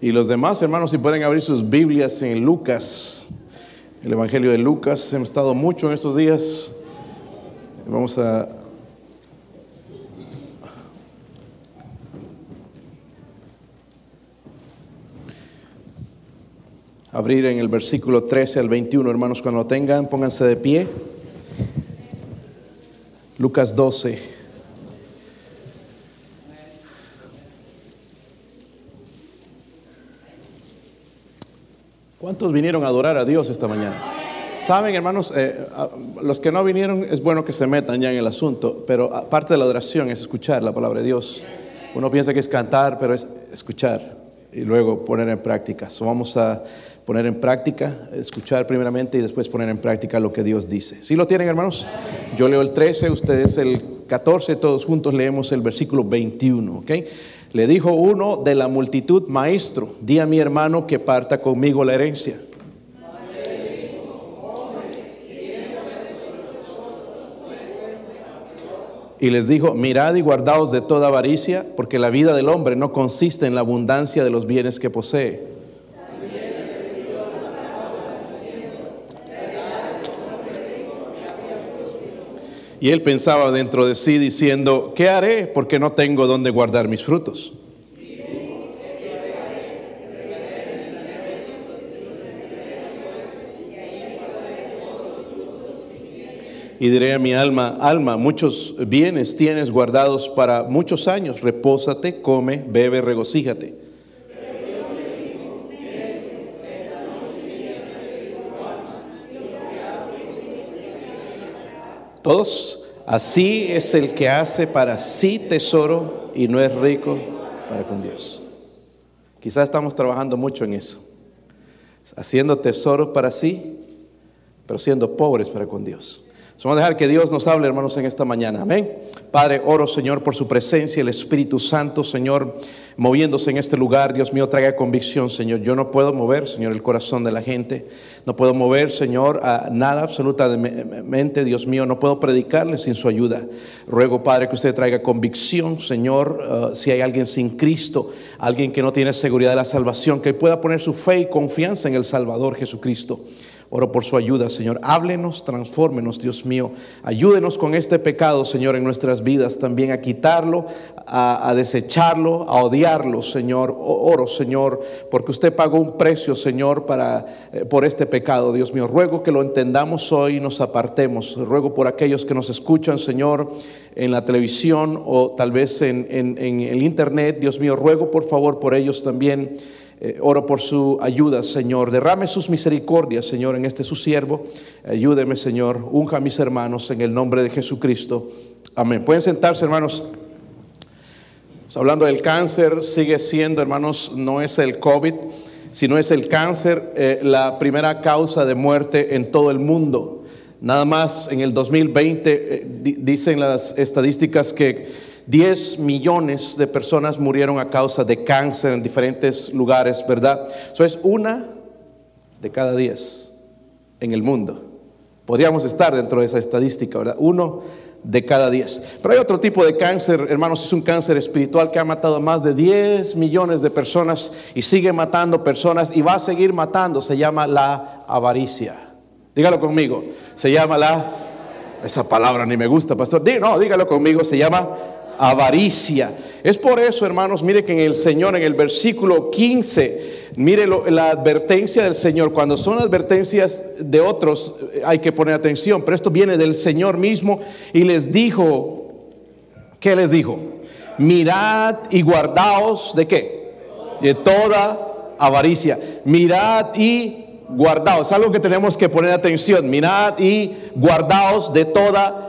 Y los demás hermanos, si pueden abrir sus Biblias en Lucas, el Evangelio de Lucas, hemos estado mucho en estos días. Vamos a abrir en el versículo 13 al 21, hermanos, cuando lo tengan, pónganse de pie. Lucas 12. ¿Cuántos vinieron a adorar a Dios esta mañana? Saben, hermanos, eh, los que no vinieron es bueno que se metan ya en el asunto, pero aparte de la adoración es escuchar la palabra de Dios. Uno piensa que es cantar, pero es escuchar y luego poner en práctica. So, vamos a poner en práctica, escuchar primeramente y después poner en práctica lo que Dios dice. ¿Sí lo tienen, hermanos? Yo leo el 13, ustedes el 14, todos juntos leemos el versículo 21, ¿ok? Le dijo uno de la multitud, maestro, di a mi hermano que parta conmigo la herencia. Y les dijo, mirad y guardaos de toda avaricia, porque la vida del hombre no consiste en la abundancia de los bienes que posee. Y él pensaba dentro de sí diciendo, ¿qué haré? Porque no tengo donde guardar mis frutos. Y diré a mi alma, alma, muchos bienes tienes guardados para muchos años, repósate, come, bebe, regocíjate. Todos, así es el que hace para sí tesoro y no es rico para con Dios. Quizás estamos trabajando mucho en eso, haciendo tesoros para sí, pero siendo pobres para con Dios. Vamos a dejar que Dios nos hable, hermanos, en esta mañana. Amén. Padre, oro, Señor, por su presencia, el Espíritu Santo, Señor, moviéndose en este lugar. Dios mío, traiga convicción, Señor. Yo no puedo mover, Señor, el corazón de la gente. No puedo mover, Señor, a nada absolutamente, Dios mío. No puedo predicarle sin su ayuda. Ruego, Padre, que usted traiga convicción, Señor, uh, si hay alguien sin Cristo, alguien que no tiene seguridad de la salvación, que pueda poner su fe y confianza en el Salvador Jesucristo. Oro por su ayuda, Señor. Háblenos, transfórmenos, Dios mío. Ayúdenos con este pecado, Señor, en nuestras vidas también a quitarlo, a, desecharlo, a odiarlo, Señor. Oro, Señor, porque usted pagó un precio, Señor, para, eh, por este pecado, Dios mío. Ruego que lo entendamos hoy y nos apartemos. Ruego por aquellos que nos escuchan, Señor, en la televisión o tal vez en, en el internet. Dios mío, ruego por favor por ellos también eh, oro por su ayuda, Señor. Derrame sus misericordias, Señor, en este su siervo. Ayúdeme, Señor. Unja a mis hermanos en el nombre de Jesucristo. Amén. Pueden sentarse, hermanos. Hablando del cáncer, sigue siendo, hermanos, no es el COVID, sino es el cáncer eh, la primera causa de muerte en todo el mundo. Nada más en el 2020 eh, dicen las estadísticas que 10 millones de personas murieron a causa de cáncer en diferentes lugares, ¿verdad? Eso es una de cada 10 en el mundo. Podríamos estar dentro de esa estadística, ¿verdad? Uno de cada 10. Pero hay otro tipo de cáncer, hermanos, es un cáncer espiritual que ha matado a más de 10 millones de personas y sigue matando personas y va a seguir matando. Se llama la avaricia. Dígalo conmigo. Se llama la... Esa palabra ni me gusta, pastor. No, dígalo conmigo. Se llama avaricia. Es por eso, hermanos, mire que en el Señor, en el versículo 15, mire la advertencia del Señor. Cuando son advertencias de otros, eh, hay que poner atención, pero esto viene del Señor mismo y les dijo, ¿qué les dijo? Mirad y guardaos de qué? De toda avaricia. Mirad y guardaos. Algo que tenemos que poner atención. Mirad y guardaos de toda avaricia.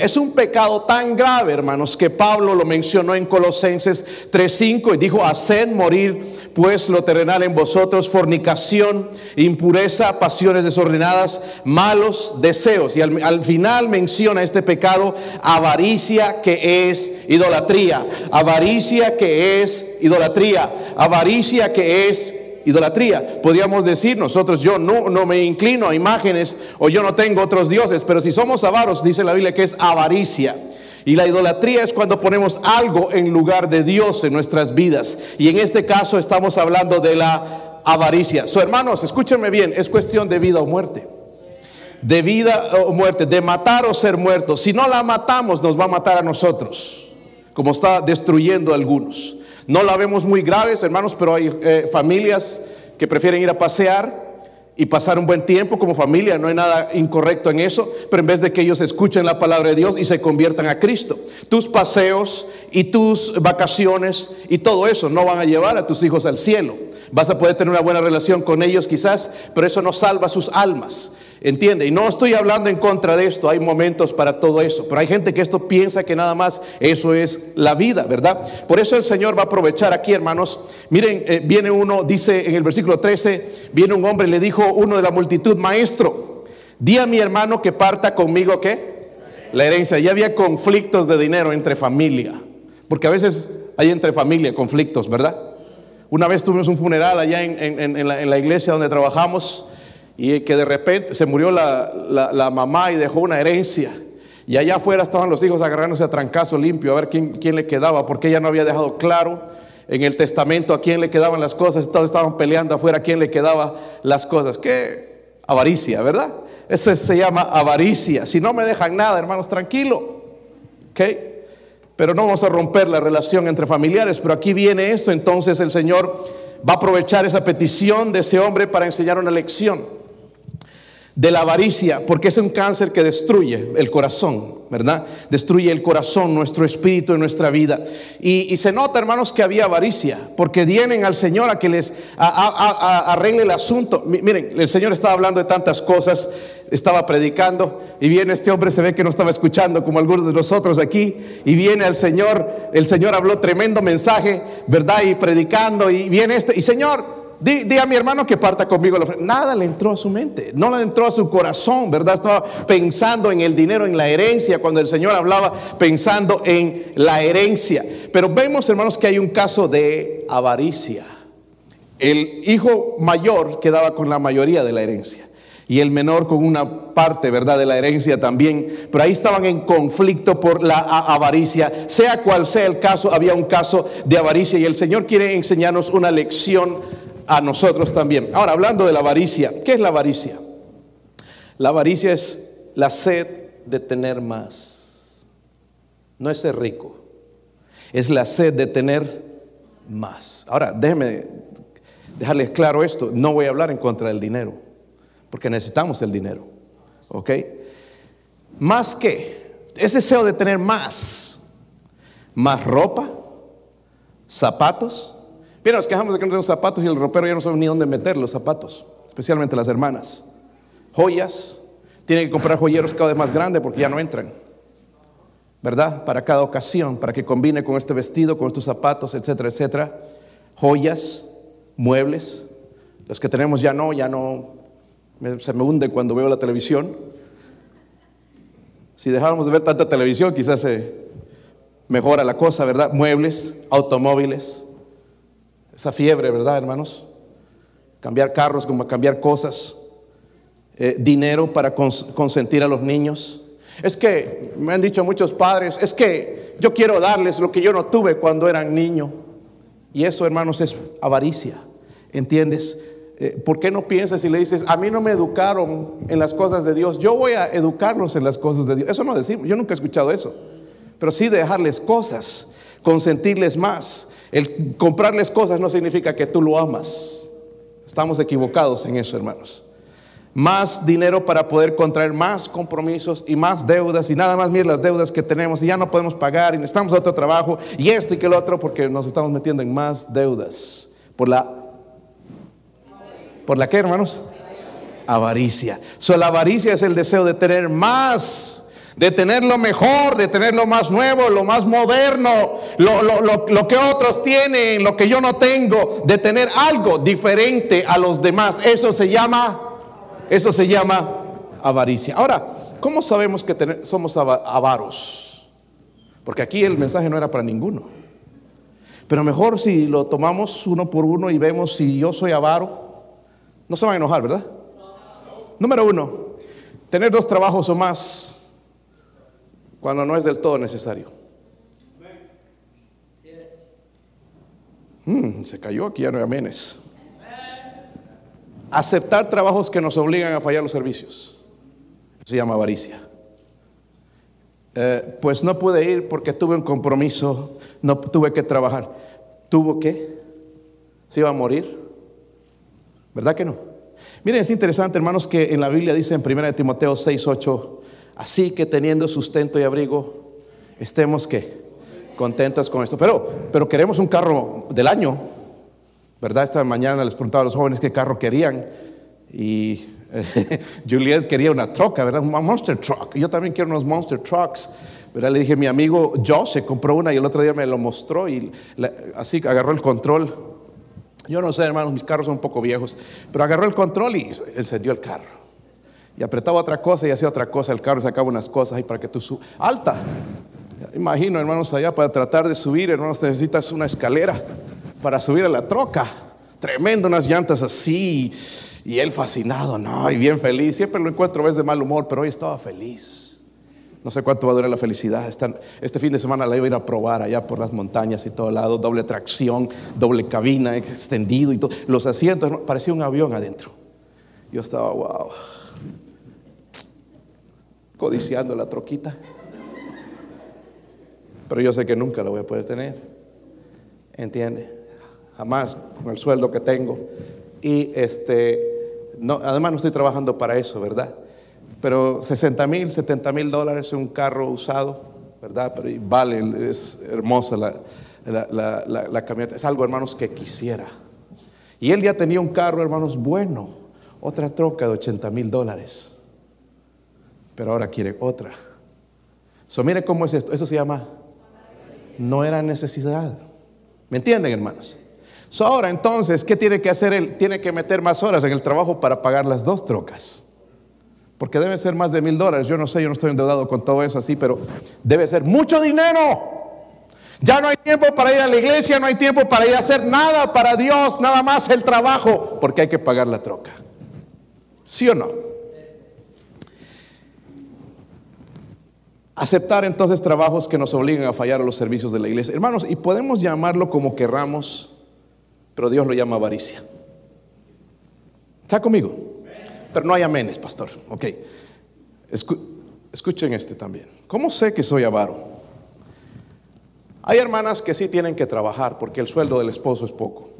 Es un pecado tan grave, hermanos, que Pablo lo mencionó en Colosenses 3:5 y dijo, haced morir pues lo terrenal en vosotros, fornicación, impureza, pasiones desordenadas, malos deseos. Y al, al final menciona este pecado, avaricia que es idolatría, avaricia que es idolatría, avaricia que es idolatría. Podríamos decir nosotros, yo no, no me inclino a imágenes o yo no tengo otros dioses, pero si somos avaros, dice la Biblia que es avaricia. Y la idolatría es cuando ponemos algo en lugar de Dios en nuestras vidas. Y en este caso estamos hablando de la avaricia. So, hermanos, escúchenme bien, es cuestión de vida o muerte. De vida o muerte, de matar o ser muertos. Si no la matamos, nos va a matar a nosotros, como está destruyendo a algunos. No la vemos muy graves, hermanos, pero hay eh, familias que prefieren ir a pasear y pasar un buen tiempo como familia, no hay nada incorrecto en eso, pero en vez de que ellos escuchen la palabra de Dios y se conviertan a Cristo, tus paseos y tus vacaciones y todo eso no van a llevar a tus hijos al cielo. Vas a poder tener una buena relación con ellos quizás, pero eso no salva sus almas. ¿Entiende? Y no estoy hablando en contra de esto, hay momentos para todo eso, pero hay gente que esto piensa que nada más eso es la vida, ¿verdad? Por eso el Señor va a aprovechar aquí, hermanos. Miren, eh, viene uno, dice en el versículo 13, viene un hombre y le dijo uno de la multitud, maestro, di a mi hermano que parta conmigo, ¿qué? La herencia. Ya había conflictos de dinero entre familia, porque a veces hay entre familia conflictos, ¿verdad? Una vez tuvimos un funeral allá en, la, iglesia donde trabajamos y que de repente se murió la, mamá y dejó una herencia. Y allá afuera estaban los hijos agarrándose a trancazo limpio a ver quién, quién le quedaba, porque ella no había dejado claro en el testamento a quién le quedaban las cosas. Todos estaban peleando afuera a quién le quedaba las cosas. Qué avaricia, ¿verdad? Eso se llama avaricia. Si no me dejan nada, hermanos, tranquilo. ¿Ok? Pero no vamos a romper la relación entre familiares. Pero aquí viene esto, entonces el Señor va a aprovechar esa petición de ese hombre para enseñar una lección de la avaricia, porque es un cáncer que destruye el corazón, ¿verdad? Destruye el corazón, nuestro espíritu y nuestra vida. Y, se nota, hermanos, que había avaricia, porque vienen al Señor a que les arregle el asunto. Miren, el Señor estaba hablando de tantas cosas, estaba predicando, y viene este hombre, se ve que no estaba escuchando como algunos de nosotros aquí, y viene al Señor, el Señor habló tremendo mensaje, ¿verdad? Y predicando, y viene este, y Señor, Di, a mi hermano que parta conmigo. Nada le entró a su mente, no le entró a su corazón, ¿verdad? Estaba pensando en el dinero, en la herencia, cuando el Señor hablaba pensando en la herencia. Pero vemos, hermanos, que hay un caso de avaricia. El hijo mayor quedaba con la mayoría de la herencia y el menor con una parte, ¿verdad?, de la herencia también. Pero ahí estaban en conflicto por la avaricia. Sea cual sea el caso, había un caso de avaricia y el Señor quiere enseñarnos una lección a nosotros también. Ahora, hablando de la avaricia, ¿qué es la avaricia? La avaricia es la sed de tener más. No es ser rico, es la sed de tener más. Ahora, déjenme dejarles claro esto, no voy a hablar en contra del dinero, porque necesitamos el dinero, ¿ok? Más que, es deseo de tener más, más ropa, zapatos, Mira, nos quejamos de que no tenemos zapatos y el ropero ya no sabe ni dónde meter los zapatos, especialmente las hermanas. Joyas, tienen que comprar joyeros cada vez más grandes porque ya no entran. ¿Verdad? Para cada ocasión, para que combine con este vestido, con estos zapatos, etcétera, etcétera. Joyas, muebles. Los que tenemos ya no, ya no. Se me hunde cuando veo la televisión. Si dejáramos de ver tanta televisión, quizás se mejora la cosa, ¿verdad? Muebles, automóviles esa fiebre, ¿verdad, hermanos? Cambiar carros como cambiar cosas, eh, dinero para consentir a los niños. Es que me han dicho muchos padres, es que yo quiero darles lo que yo no tuve cuando eran niño. Y eso, hermanos, es avaricia. ¿Entiendes? Eh, ¿Por qué no piensas y le dices, a mí no me educaron en las cosas de Dios, yo voy a educarlos en las cosas de Dios? Eso no decimos, yo nunca he escuchado eso. Pero sí dejarles cosas, consentirles más. El comprarles cosas no significa que tú lo amas. Estamos equivocados en eso, hermanos. Más dinero para poder contraer más compromisos y más deudas y nada más miren las deudas que tenemos y ya no podemos pagar y necesitamos otro trabajo y esto y que lo otro porque nos estamos metiendo en más deudas por la por la qué, hermanos? Avaricia. So, la avaricia es el deseo de tener más de tener lo mejor, de tener lo más nuevo, lo más moderno, lo, que otros tienen, lo que yo no tengo, de tener algo diferente a los demás. Eso se llama, eso se llama avaricia. Ahora, ¿cómo sabemos que somos avaros? Porque aquí el mensaje no era para ninguno. Pero mejor si lo tomamos uno por uno y vemos si yo soy avaro, no se van a enojar, ¿verdad? Número uno, tener dos trabajos o más cuando no es del todo necesario. Mm, se cayó aquí, ya no hay. Aceptar trabajos que nos obligan a fallar los servicios. Se llama avaricia. Eh, pues no pude ir porque tuve un compromiso, no tuve que trabajar. ¿Tuvo que? ¿Se iba a morir? ¿Verdad que no? Miren, es interesante, hermanos, que en la Biblia dice en 1 Timoteo 6, 8, así que teniendo sustento y abrigo, estemos que contentos con esto. Pero, pero queremos un carro del año, ¿verdad? Esta mañana les preguntaba a los jóvenes qué carro querían y Juliet quería una troca, ¿verdad? Un monster truck. Yo también quiero unos monster trucks. ¿verdad? Le dije, mi amigo Josh se compró una y el otro día me lo mostró y así agarró el control. Yo no sé, hermanos, mis carros son un poco viejos, pero agarró el control y encendió el carro. Y apretaba otra cosa y hacía otra cosa. El carro sacaba unas cosas ahí para que tú subas. Alta. Imagino, hermanos, allá para tratar de subir, hermanos, necesitas una escalera para subir a la troca. Tremendo, unas llantas así. Y él fascinado, no, y bien feliz. Siempre lo encuentro vez de mal humor, pero hoy estaba feliz. No sé cuánto va a durar la felicidad. Este fin de semana la iba a ir a probar allá por las montañas y todo lado. Doble tracción, doble cabina, extendido y todo. Los asientos, parecía un avión adentro. Yo estaba, wow. Codiciando la troquita pero yo sé que nunca lo voy a poder tener. ¿Entiende? Jamás con el sueldo que tengo. Y este, además no estoy trabajando para eso, ¿verdad? Pero 60 mil, 70 mil dólares un carro usado, ¿verdad? Pero vale, es hermosa la, la, la, camioneta. Es algo, hermanos, que quisiera. Y él ya tenía un carro, hermanos, bueno. Otra troca de 80 mil dólares. Pero ahora quiere otra. So, mire cómo es esto. Eso se llama no era necesidad. ¿Me entienden, hermanos? ahora entonces, ¿qué tiene que hacer él? Tiene que meter más horas en el trabajo para pagar las dos trocas. Porque debe ser más de mil dólares. Yo no sé, yo no estoy endeudado con todo eso así, pero debe ser mucho dinero. Ya no hay tiempo para ir a la iglesia, no hay tiempo para ir a hacer nada para Dios, nada más el trabajo, porque hay que pagar la troca. ¿Sí o no? Aceptar entonces trabajos que nos obligan a fallar a los servicios de la iglesia. Hermanos, y podemos llamarlo como querramos, pero Dios lo llama avaricia. ¿Está conmigo? Pero no hay amenes, pastor. Ok. escuchen este también. ¿Cómo sé que soy avaro? Hay hermanas que sí tienen que trabajar porque el sueldo del esposo es poco.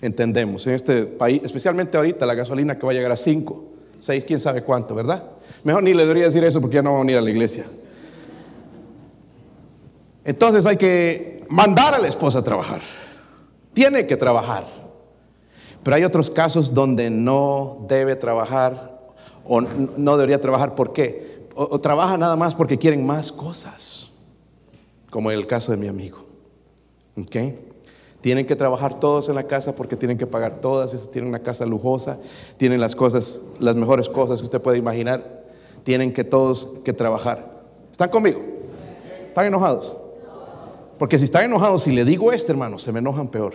Entendemos. En este país, especialmente ahorita, la gasolina que va a llegar a 5, 6, quién sabe cuánto, ¿verdad? Mejor ni le debería decir eso porque ya no vamos a ir a la iglesia. Entonces hay que mandar a la esposa a trabajar. Tiene que trabajar. Pero hay otros casos donde no debe trabajar o no debería trabajar. ¿Por qué? O, trabaja nada más porque quieren más cosas. Como el caso de mi amigo. ¿Ok? Tienen que trabajar todos en la casa porque tienen que pagar todas. Tienen una casa lujosa, tienen las cosas, las mejores cosas que usted puede imaginar tienen que todos que trabajar. ¿Están conmigo? ¿Están enojados? Porque si están enojados, si le digo este, hermano, se me enojan peor.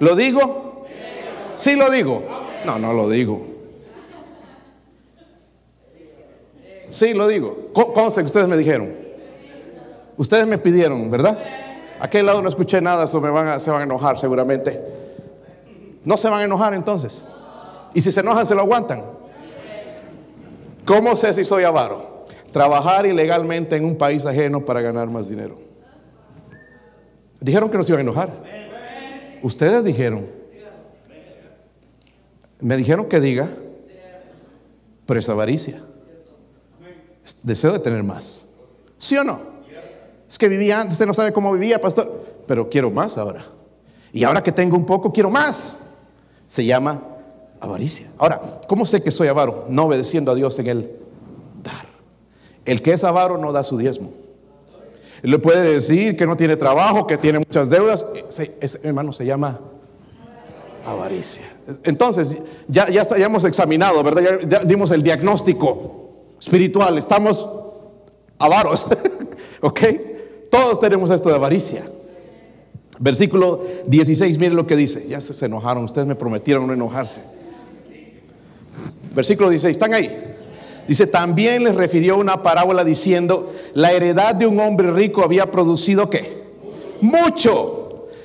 ¿Lo digo? Sí lo digo. No, no lo digo. Sí lo digo. Conste que ustedes me dijeron. Ustedes me pidieron, ¿verdad? Aquel lado no escuché nada, eso me van se van a enojar seguramente. No se van a enojar entonces. Y si se enojan, se lo aguantan. ¿Cómo sé si soy avaro? Trabajar ilegalmente en un país ajeno para ganar más dinero. Dijeron que no se iban a enojar. Ustedes dijeron. Me dijeron que diga, pero es avaricia. Deseo de tener más. ¿Sí o no? Es que vivía antes, usted no sabe cómo vivía, pastor, pero quiero más ahora. Y ahora que tengo un poco, quiero más. Se llama avaricia. Ahora, ¿cómo sé que soy avaro? No obedeciendo a Dios en el dar. El que es avaro no da su diezmo. Le puede decir que no tiene trabajo, que tiene muchas deudas. Ese, hermano se llama avaricia. Entonces, ya, ya, ya hemos examinado, ¿verdad? Ya, dimos el diagnóstico espiritual. Estamos avaros. ¿Ok? Todos tenemos esto de avaricia. Versículo 16, miren lo que dice. Ya se enojaron, ustedes me prometieron no enojarse. Versículo 16, ¿están ahí? Dice, también les refirió una parábola diciendo, la heredad de un hombre rico había producido qué? Mucho.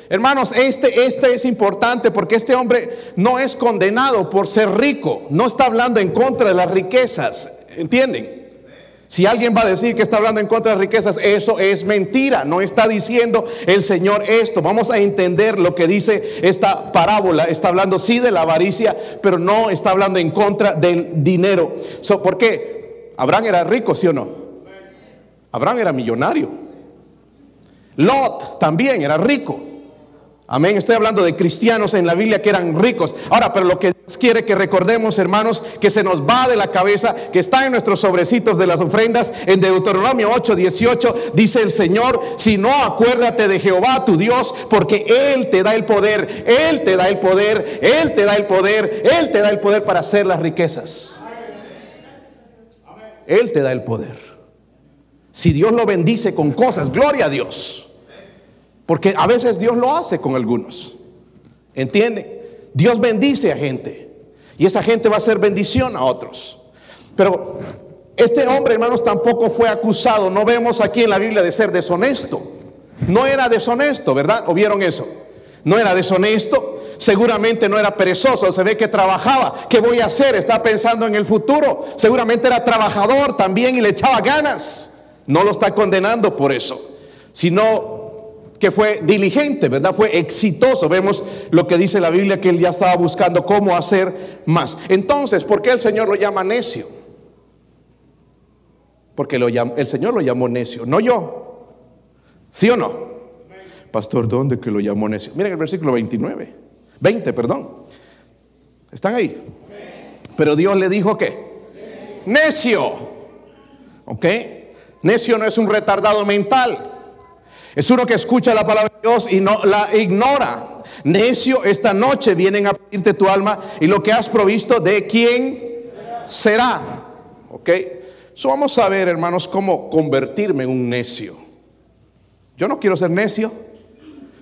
Hermanos, este, este es importante porque este hombre no es condenado por ser rico, no está hablando en contra de las riquezas, ¿entienden? Si alguien va a decir que está hablando en contra de las riquezas, eso es mentira. No está diciendo el Señor esto. Vamos a entender lo que dice esta parábola. Está hablando sí de la avaricia, pero no está hablando en contra del dinero. ¿Por qué? Abraham era rico, ¿sí o no? Abraham era millonario. Lot también era rico. Amén. Estoy hablando de cristianos en la Biblia que eran ricos. Ahora, pero lo que Dios quiere que recordemos, hermanos, que se nos va de la cabeza, que está en nuestros sobrecitos de las ofrendas, en Deuteronomio 8, 18, dice el Señor, si no acuérdate de Jehová tu Dios, porque Él te da el poder, Él te da el poder, Él te da el poder, Él te da el poder para hacer las riquezas. Él te da el poder. Si Dios lo bendice con cosas, gloria a Dios. Porque a veces Dios lo hace con algunos. ¿Entiende? Dios bendice a gente. Y esa gente va a ser bendición a otros. Pero este hombre, hermanos, tampoco fue acusado. No vemos aquí en la Biblia de ser deshonesto. No era deshonesto, ¿verdad? ¿O vieron eso? No era deshonesto. Seguramente no era perezoso, se ve que trabajaba. ¿Qué voy a hacer? Está pensando en el futuro. Seguramente era trabajador también y le echaba ganas. No lo está condenando por eso, sino que fue diligente, ¿verdad? Fue exitoso. Vemos lo que dice la Biblia, que él ya estaba buscando cómo hacer más. Entonces, ¿por qué el Señor lo llama necio? Porque lo el Señor lo llamó necio, no yo. ¿Sí o no? Pastor, ¿dónde que lo llamó necio? Miren el versículo 29, 20, perdón. ¿Están ahí? Pero Dios le dijo que necio. ¿Ok? Necio no es un retardado mental. Es uno que escucha la palabra de Dios y no la ignora. Necio, esta noche vienen a pedirte tu alma y lo que has provisto, ¿de quién será? ¿Ok? So vamos a ver, hermanos, cómo convertirme en un necio. Yo no quiero ser necio,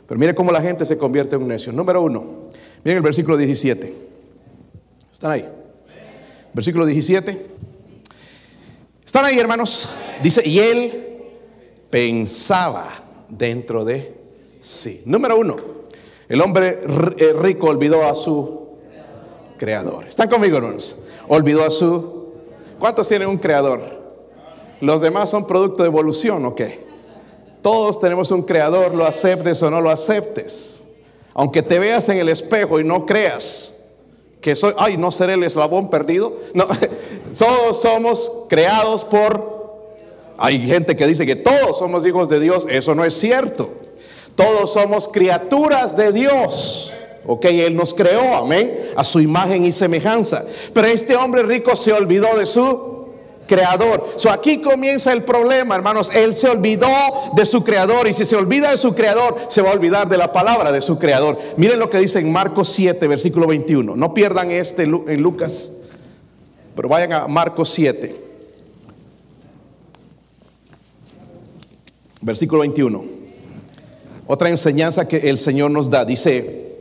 pero mire cómo la gente se convierte en un necio. Número uno, miren el versículo 17. ¿Están ahí? Versículo 17. ¿Están ahí, hermanos? Dice, y él pensaba dentro de sí. Número uno, el hombre eh, rico olvidó a su creador. ¿Están conmigo, hermanos? Olvidó a su... ¿Cuántos tienen un creador? Los demás son producto de evolución, ¿o qué? Todos tenemos un creador, lo aceptes o no lo aceptes. Aunque te veas en el espejo y no creas que soy, ay, no seré el eslabón perdido. No, todos somos creados por hay gente que dice que todos somos hijos de Dios. Eso no es cierto. Todos somos criaturas de Dios. Ok, Él nos creó, amén, a su imagen y semejanza. Pero este hombre rico se olvidó de su creador. So aquí comienza el problema, hermanos. Él se olvidó de su creador. Y si se olvida de su creador, se va a olvidar de la palabra de su creador. Miren lo que dice en Marcos 7, versículo 21. No pierdan este en Lucas, pero vayan a Marcos 7. Versículo 21. Otra enseñanza que el Señor nos da. Dice,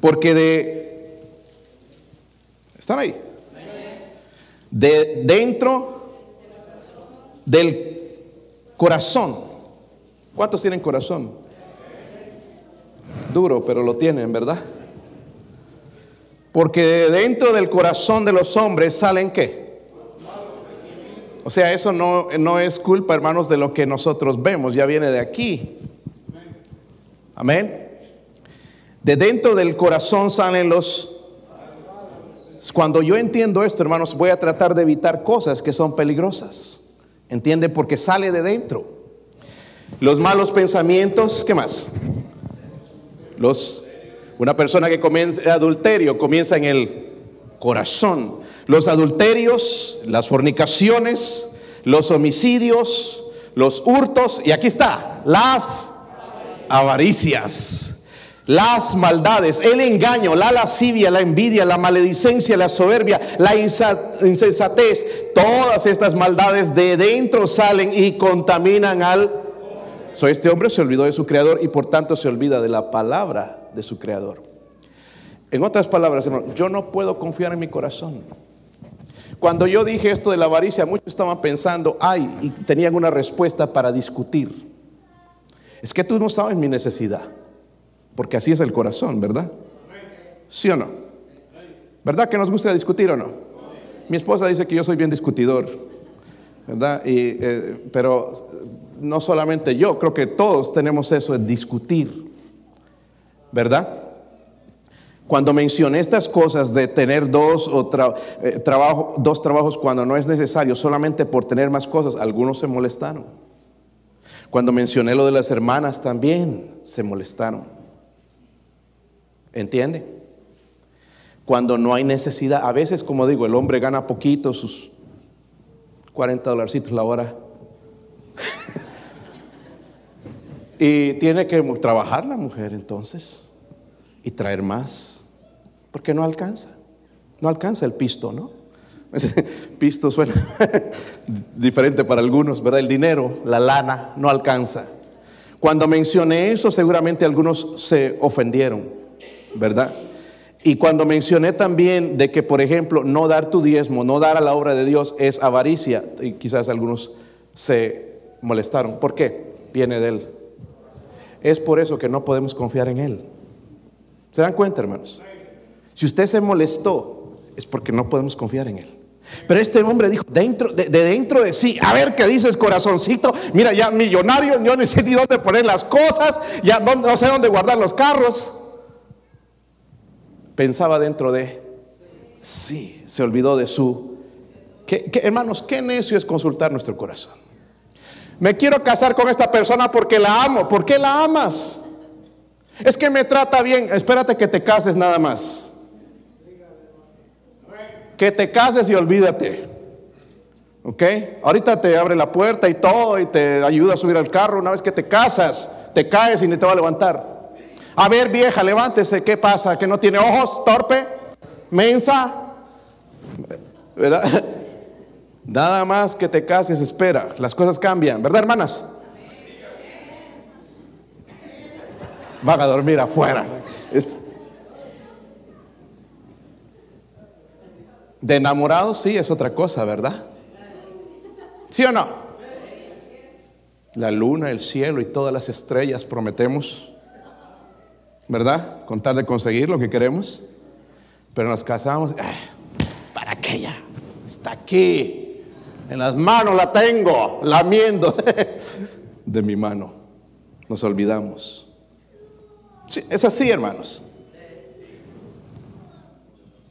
porque de... ¿Están ahí? De dentro del corazón. ¿Cuántos tienen corazón? Duro, pero lo tienen, ¿verdad? Porque de dentro del corazón de los hombres salen qué? O sea, eso no, no es culpa, hermanos, de lo que nosotros vemos, ya viene de aquí. Amén. De dentro del corazón salen los... Cuando yo entiendo esto, hermanos, voy a tratar de evitar cosas que son peligrosas. ¿Entiende? Porque sale de dentro. Los malos pensamientos, ¿qué más? Los, una persona que comienza adulterio comienza en el corazón los adulterios, las fornicaciones, los homicidios, los hurtos, y aquí está, las avaricias, las maldades, el engaño, la lascivia, la envidia, la maledicencia, la soberbia, la insensatez, todas estas maldades de dentro salen y contaminan al... So, este hombre se olvidó de su creador y por tanto se olvida de la palabra de su creador. En otras palabras, hermano, yo no puedo confiar en mi corazón. Cuando yo dije esto de la avaricia, muchos estaban pensando, ay, y tenían una respuesta para discutir. Es que tú no sabes mi necesidad, porque así es el corazón, ¿verdad? ¿Sí o no? ¿Verdad que nos gusta discutir o no? Mi esposa dice que yo soy bien discutidor, ¿verdad? Eh, pero no solamente yo, creo que todos tenemos eso de discutir, ¿verdad? Cuando mencioné estas cosas de tener dos, o eh, trabajo, dos trabajos cuando no es necesario, solamente por tener más cosas, algunos se molestaron. Cuando mencioné lo de las hermanas también se molestaron. ¿Entiende? Cuando no hay necesidad, a veces como digo, el hombre gana poquito, sus 40 dolarcitos la hora. y tiene que trabajar la mujer entonces y traer más, porque no alcanza. No alcanza el pisto, ¿no? Pisto suena diferente para algunos, ¿verdad? El dinero, la lana, no alcanza. Cuando mencioné eso, seguramente algunos se ofendieron, ¿verdad? Y cuando mencioné también de que, por ejemplo, no dar tu diezmo, no dar a la obra de Dios es avaricia, y quizás algunos se molestaron. ¿Por qué? Viene de Él. Es por eso que no podemos confiar en Él. ¿Se dan cuenta, hermanos? Si usted se molestó, es porque no podemos confiar en Él. Pero este hombre dijo, dentro, de, dentro de sí, a ver qué dices corazoncito, mira ya millonario, yo no sé ni dónde poner las cosas, ya no, sé dónde guardar los carros. Pensaba dentro de, sí, se olvidó de su, hermanos, qué necio es consultar nuestro corazón. Me quiero casar con esta persona porque la amo, ¿por qué la amas? Es que me trata bien, espérate que te cases nada más que te cases y olvídate. ¿Ok? Ahorita te abre la puerta y todo y te ayuda a subir al carro. Una vez que te casas, te caes y ni te va a levantar. A ver, vieja, levántese. ¿Qué pasa? ¿Que no tiene ojos? ¿Torpe? ¿Mensa? ¿Verdad? Nada más que te cases, espera. Las cosas cambian. ¿Verdad, hermanas? Van a dormir afuera. De enamorados sí es otra cosa, ¿verdad? ¿Sí o no? La luna, el cielo y todas las estrellas prometemos, ¿verdad? Contar de conseguir lo que queremos. Pero nos casamos, ¿para qué? Está aquí, en las manos la tengo, lamiendo de mi mano. Nos olvidamos. es así, hermanos.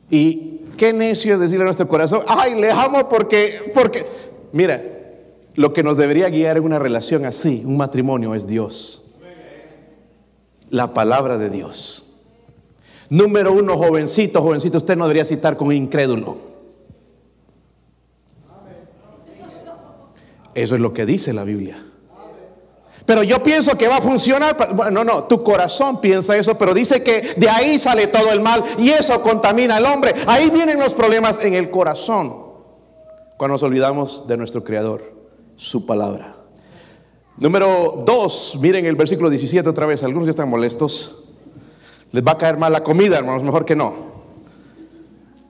Y Qué necio es decirle a nuestro corazón, ay, le amo porque, porque, mira, lo que nos debería guiar en una relación así, un matrimonio, es Dios. La palabra de Dios. Número uno, jovencito, jovencito, usted no debería citar con incrédulo. Eso es lo que dice la Biblia. Pero yo pienso que va a funcionar. Bueno, no, tu corazón piensa eso, pero dice que de ahí sale todo el mal y eso contamina al hombre. Ahí vienen los problemas en el corazón. Cuando nos olvidamos de nuestro Creador, su palabra. Número dos, miren el versículo 17 otra vez. Algunos ya están molestos. Les va a caer mal la comida, hermanos, mejor que no.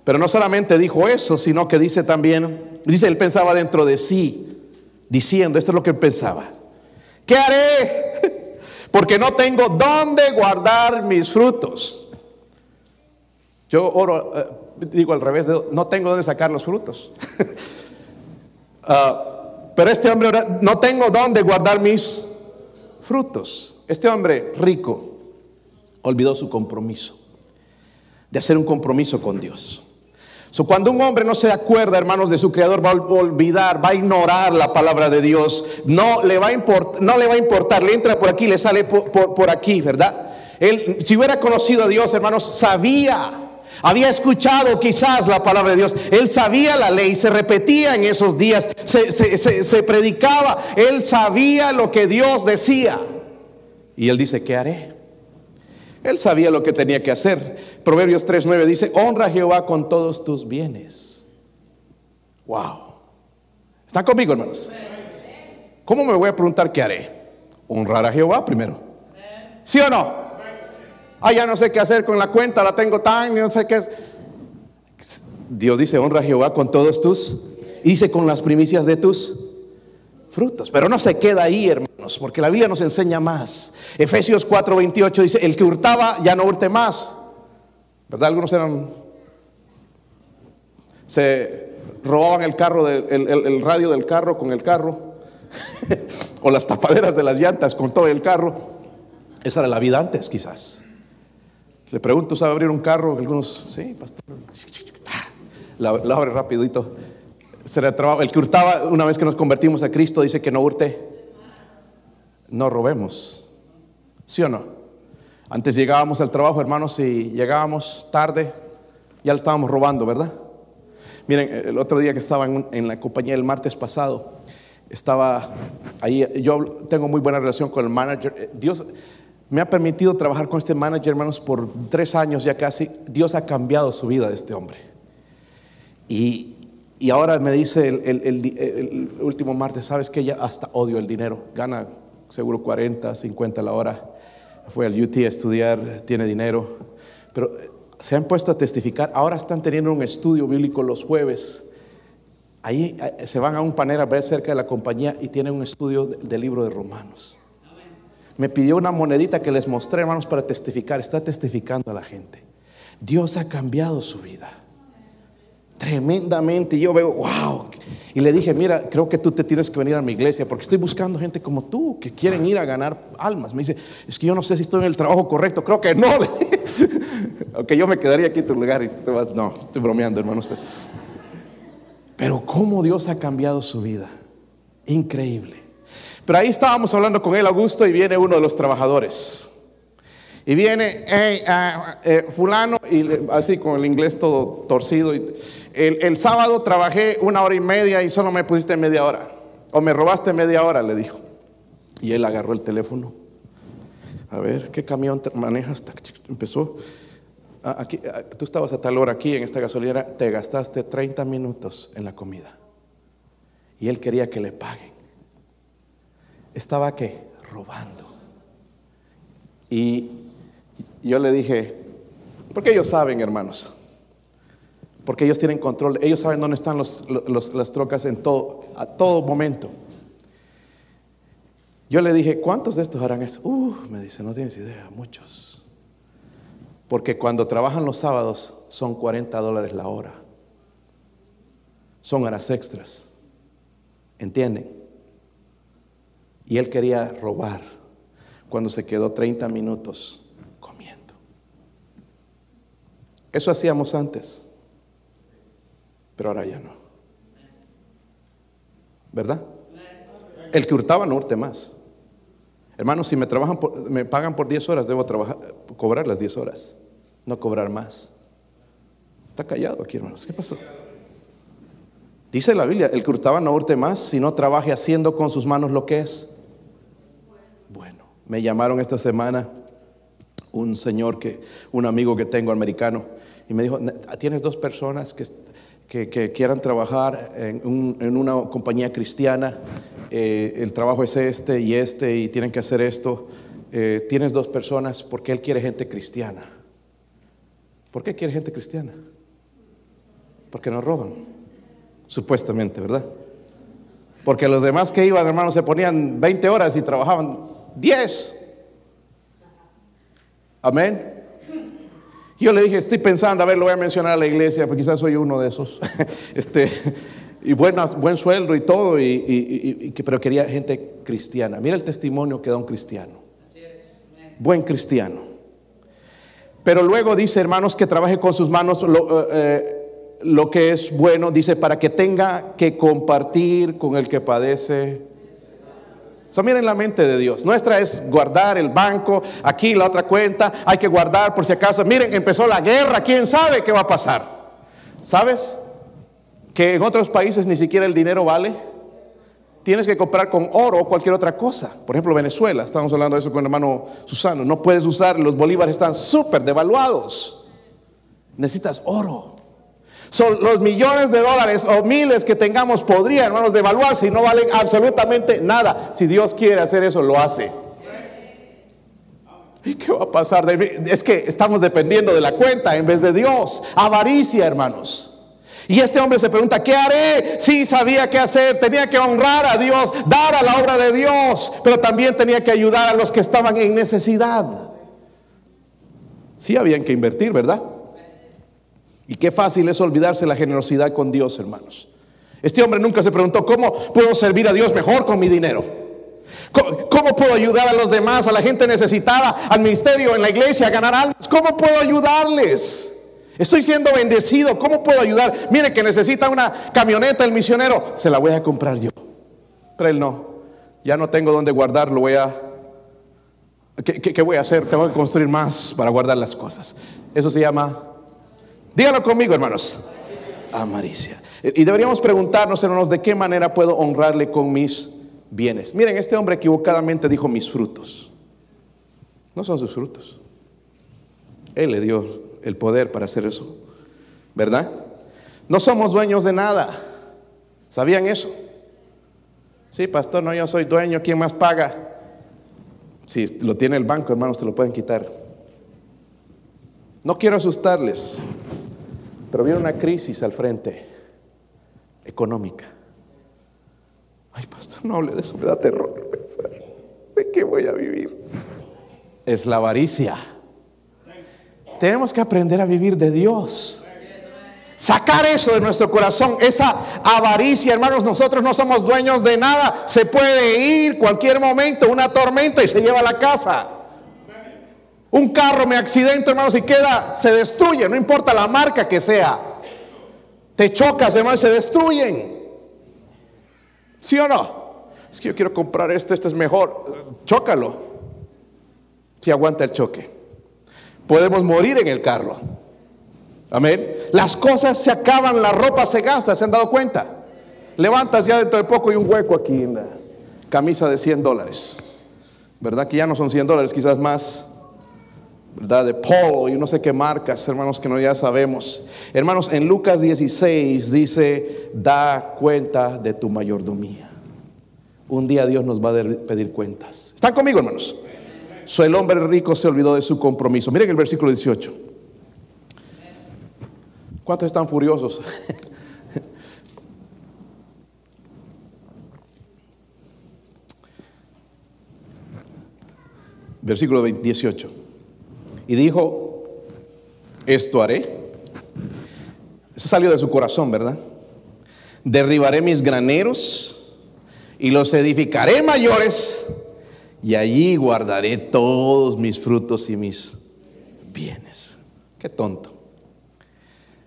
Pero no solamente dijo eso, sino que dice también, dice, él pensaba dentro de sí, diciendo, esto es lo que él pensaba. ¿Qué haré? Porque no tengo dónde guardar mis frutos. Yo oro, eh, digo al revés, no tengo dónde sacar los frutos. Ah, pero este hombre no tengo dónde guardar mis frutos. Este hombre rico olvidó su compromiso de hacer un compromiso con Dios cuando un hombre no se acuerda, hermanos, de su creador, va a olvidar, va a ignorar la palabra de Dios. No le va a, no le va a importar, le entra por aquí, le sale por, aquí, ¿verdad? Él, si hubiera conocido a Dios, hermanos, sabía, había escuchado quizás la palabra de Dios. Él sabía la ley, se repetía en esos días, se, se predicaba. Él sabía lo que Dios decía. Y él dice, ¿qué haré? Él sabía lo que tenía que hacer. Proverbios 3:9 dice, honra a Jehová con todos tus bienes. Wow. ¿Están conmigo, hermanos? ¿Cómo me voy a preguntar qué haré? Honrar a Jehová primero. ¿Sí o no? Ah, ya no sé qué hacer con la cuenta, la tengo tan, no sé qué es. Dios dice, honra a Jehová con todos tus, y dice con las primicias de tus frutos. Pero no se queda ahí, porque la Biblia nos enseña más. Efesios 4:28 dice, el que hurtaba ya no hurte más. ¿Verdad? Algunos eran, se robaban el carro, el radio del carro con el carro, o las tapaderas de las llantas con todo el carro. Esa era la vida antes, quizás. Le pregunto, ¿sabe abrir un carro? Algunos, sí, pastor. La, abre rapidito. El que hurtaba, una vez que nos convertimos a Cristo, dice que no hurte. No robemos. ¿Sí o no? Antes llegábamos al trabajo, hermanos, y llegábamos tarde, ya lo estábamos robando, ¿verdad? Miren, el otro día que estaba en, la compañía el martes pasado, estaba ahí, yo tengo muy buena relación con el manager. Dios, me ha permitido trabajar con este manager, hermanos, por tres años ya casi. Dios ha cambiado su vida de este hombre. Y, ahora me dice el, último martes, ¿sabes que Ya hasta odio el dinero. Gana seguro 40, 50 la hora. Fue al UT a estudiar, tiene dinero. Pero eh, se han puesto a testificar. Ahora están teniendo un estudio bíblico los jueves. Ahí eh, se van a un panel a ver cerca de la compañía y tienen un estudio del libro de Romanos me pidió una monedita que les mostré, hermanos, para testificar. Está testificando a la gente. Dios ha cambiado su vida. Tremendamente. Y yo veo, wow. Y le dije, mira, creo que tú te tienes que venir a mi iglesia porque estoy buscando gente como tú que quieren ir a ganar almas. Me dice, es que yo no sé si estoy en el trabajo correcto. Creo que no. Aunque yo me quedaría aquí en tu lugar y te vas. No, estoy bromeando, hermanos. Pero cómo Dios ha cambiado su vida. Increíble. Pero ahí estábamos hablando con él, Augusto, y viene uno de los trabajadores. Y viene ah, eh, fulano, y así con el inglés todo torcido. el, sábado trabajé una hora y media y solo me pusiste media hora. O me robaste media hora, le dijo. Y él agarró el teléfono. A ver, ¿qué camión manejas? Empezó. Ah, aquí, ah, tú estabas a tal hora aquí en esta gasolinera, te gastaste 30 minutos en la comida. Y él quería que le paguen estaba que robando. Y yo le dije, porque ellos saben, hermanos, porque ellos tienen control, ellos saben dónde están las trocas en todo, a todo momento. Yo le dije, ¿cuántos de estos harán eso? Uh, me dice, no tienes idea, muchos. Porque cuando trabajan los sábados son 40 dólares la hora. Son horas extras. ¿Entienden? Y él quería robar cuando se quedó 30 minutos Eso hacíamos antes, pero ahora ya no. ¿Verdad? El que hurtaba no hurte más. Hermanos, si me, trabajan me pagan por 10 horas, debo trabajar, cobrar las 10 horas, no cobrar más. Está callado aquí, hermanos. ¿Qué pasó? Dice la Biblia, el que hurtaba no hurte más, si no trabaje haciendo con sus manos lo que es me llamaron esta semana un señor que, un amigo que tengo americano, y me dijo, tienes dos personas que, que, quieran trabajar en, una compañía cristiana, eh, el trabajo es este y este, y tienen que hacer esto. Eh, tienes dos personas porque él quiere gente cristiana. ¿Por qué quiere gente cristiana? Porque no roban, supuestamente, ¿verdad? Porque los demás que iban, hermanos, se ponían 20 horas y trabajaban Diez. Amén. Yo le dije, estoy pensando, a ver, lo voy a mencionar a la iglesia, porque quizás soy uno de esos. este, y buen sueldo y todo, y, pero quería gente cristiana. Mira el testimonio que da un cristiano. Buen cristiano. Pero luego dice, hermanos, que trabaje con sus manos lo, eh, eh, lo que es bueno, dice, para que tenga que compartir con el que padece So, miren la mente de Dios. Nuestra es guardar el banco, aquí la otra cuenta, hay que guardar por si acaso. Miren, empezó la guerra, quién sabe qué va a pasar. ¿Sabes? Que en otros países ni siquiera el dinero vale. Tienes que comprar con oro o cualquier otra cosa. Por ejemplo, Venezuela, estamos hablando de eso con el hermano Susano. No puedes usar, los bolívares están súper devaluados. Necesitas oro. Son los millones de dólares o miles que tengamos podrían, hermanos, devaluarse y no valen absolutamente nada. Si Dios quiere hacer eso, lo hace. ¿Y qué va a pasar? Es que estamos dependiendo de la cuenta en vez de Dios. Avaricia, hermanos. Y este hombre se pregunta, ¿qué haré? Sí, sabía qué hacer, tenía que honrar a Dios, dar a la obra de Dios, pero también tenía que ayudar a los que estaban en necesidad. Sí, habían que invertir, ¿verdad? Y qué fácil es olvidarse la generosidad con Dios, hermanos. Este hombre nunca se preguntó, ¿cómo puedo servir a Dios mejor con mi dinero? ¿Cómo, puedo ayudar a los demás, a la gente necesitada, al ministerio, en la iglesia, a ganar almas? ¿Cómo puedo ayudarles? Estoy siendo bendecido, ¿cómo puedo ayudar? Mire que necesita una camioneta el misionero, se la voy a comprar yo. Pero él no, ya no tengo dónde guardarlo, voy a... ¿Qué, qué voy a hacer? Tengo que construir más para guardar las cosas. Eso se llama... Dígalo conmigo, hermanos. Amaricia. Y deberíamos preguntarnos, hermanos, de qué manera puedo honrarle con mis bienes. Miren, este hombre equivocadamente dijo mis frutos. No son sus frutos. Él le dio el poder para hacer eso. ¿Verdad? No somos dueños de nada. ¿Sabían eso? Sí, pastor, no, yo soy dueño. ¿Quién más paga? Si lo tiene el banco, hermanos, te lo pueden quitar. No quiero asustarles, pero viene una crisis al frente económica. Ay, pastor, no hable de eso, me da terror pensar. ¿De qué voy a vivir? Es la avaricia. Tenemos que aprender a vivir de Dios. Sacar eso de nuestro corazón, esa avaricia, hermanos, nosotros no somos dueños de nada. Se puede ir cualquier momento una tormenta y se lleva a la casa. Un carro me accidenta, hermanos, y queda, se destruye, no importa la marca que sea. Te chocas, hermanos, se destruyen. ¿Sí o no? Es que yo quiero comprar este, este es mejor. Chócalo. Si aguanta el choque. Podemos morir en el carro. Amén. Las cosas se acaban, la ropa se gasta, ¿se han dado cuenta? Levantas ya dentro de poco y un hueco aquí en la camisa de 100 dólares. ¿Verdad? Que ya no son 100 dólares, quizás más. ¿Verdad? De polo y no sé qué marcas, hermanos, que no ya sabemos. Hermanos, en Lucas 16 dice, da cuenta de tu mayordomía. Un día Dios nos va a pedir cuentas. ¿Están conmigo, hermanos? So, el hombre rico se olvidó de su compromiso. Miren el versículo 18. ¿Cuántos están furiosos? Versículo 18. Y dijo, esto haré. Eso salió de su corazón, ¿verdad? Derribaré mis graneros y los edificaré mayores y allí guardaré todos mis frutos y mis bienes. Qué tonto.